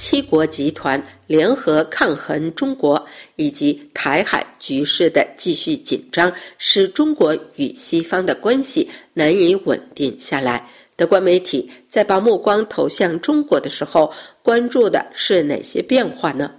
七国集团联合抗衡中国，以及台海局势的继续紧张，使中国与西方的关系难以稳定下来。德国媒体在把目光投向中国的时候，关注的是哪些变化呢？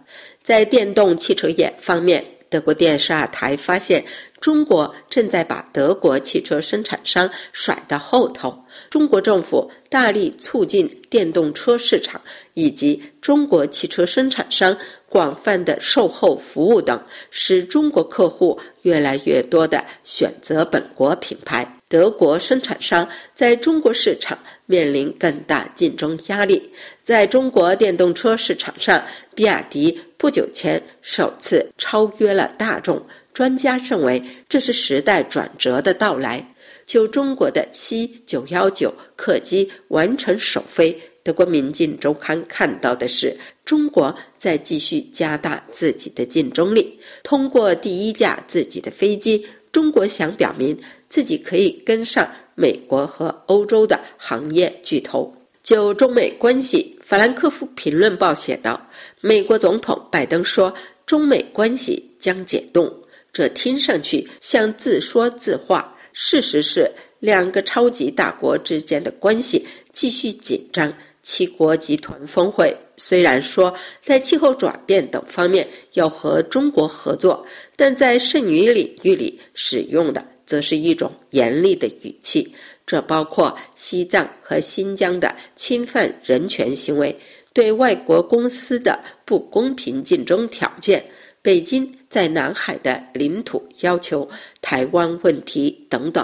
在电动汽车业方面，德国电视二台发现。中国正在把德国汽车生产商甩到后头。中国政府大力促进电动车市场，以及中国汽车生产商广泛的售后服务等，使中国客户越来越多的选择本国品牌。德国生产商在中国市场面临更大竞争压力。在中国电动车市场上，比亚迪不久前首次超越了大众。专家认为，这是时代转折的到来。就中国的 C 九幺九客机完成首飞，德国《民进周刊》看到的是，中国在继续加大自己的竞争力。通过第一架自己的飞机，中国想表明自己可以跟上美国和欧洲的行业巨头。就中美关系，《法兰克福评论报》写道：“美国总统拜登说，中美关系将解冻。”这听上去像自说自话，事实是两个超级大国之间的关系继续紧张。七国集团峰会虽然说在气候转变等方面要和中国合作，但在剩余领域里使用的则是一种严厉的语气，这包括西藏和新疆的侵犯人权行为，对外国公司的不公平竞争条件。北京在南海的领土要求、台湾问题等等。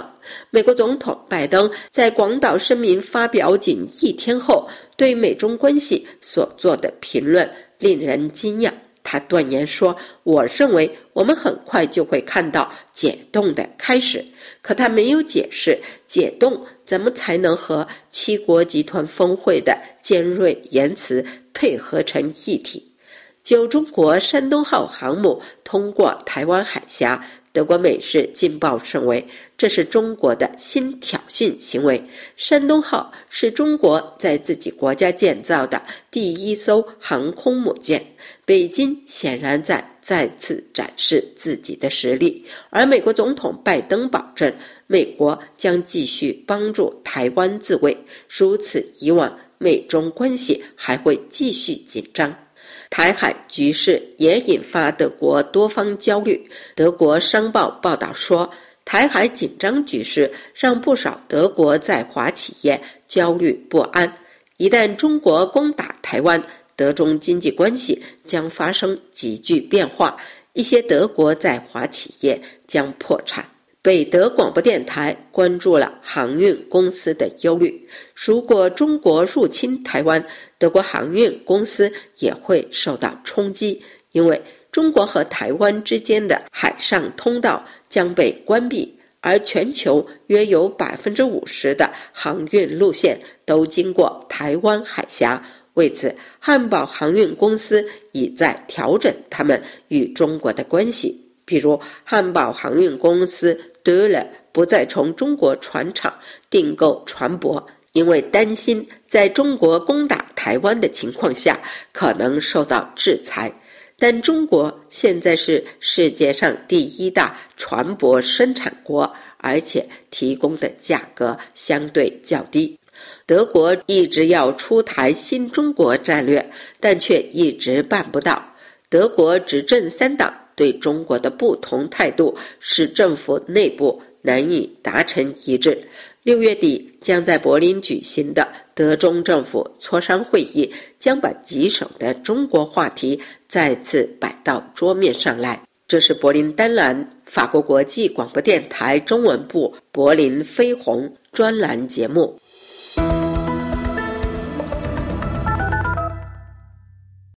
美国总统拜登在广岛声明发表仅一天后，对美中关系所做的评论令人惊讶。他断言说：“我认为我们很快就会看到解冻的开始。”可他没有解释解冻怎么才能和七国集团峰会的尖锐言辞配合成一体。九中国山东号航母通过台湾海峡，德国《美日劲报》认为这是中国的新挑衅行为。山东号是中国在自己国家建造的第一艘航空母舰，北京显然在再次展示自己的实力。而美国总统拜登保证，美国将继续帮助台湾自卫。如此以往，美中关系还会继续紧张。台海局势也引发德国多方焦虑。德国商报报道说，台海紧张局势让不少德国在华企业焦虑不安。一旦中国攻打台湾，德中经济关系将发生急剧变化，一些德国在华企业将破产。北德广播电台关注了航运公司的忧虑。如果中国入侵台湾，德国航运公司也会受到冲击，因为中国和台湾之间的海上通道将被关闭，而全球约有百分之五十的航运路线都经过台湾海峡。为此，汉堡航运公司已在调整他们与中国的关系。比如，汉堡航运公司得了不再从中国船厂订购船舶，因为担心在中国攻打台湾的情况下可能受到制裁。但中国现在是世界上第一大船舶生产国，而且提供的价格相对较低。德国一直要出台新中国战略，但却一直办不到。德国执政三党。对中国的不同态度使政府内部难以达成一致。六月底将在柏林举行的德中政府磋商会议，将把棘手的中国话题再次摆到桌面上来。这是柏林丹兰法国国际广播电台中文部柏林飞鸿专栏节目。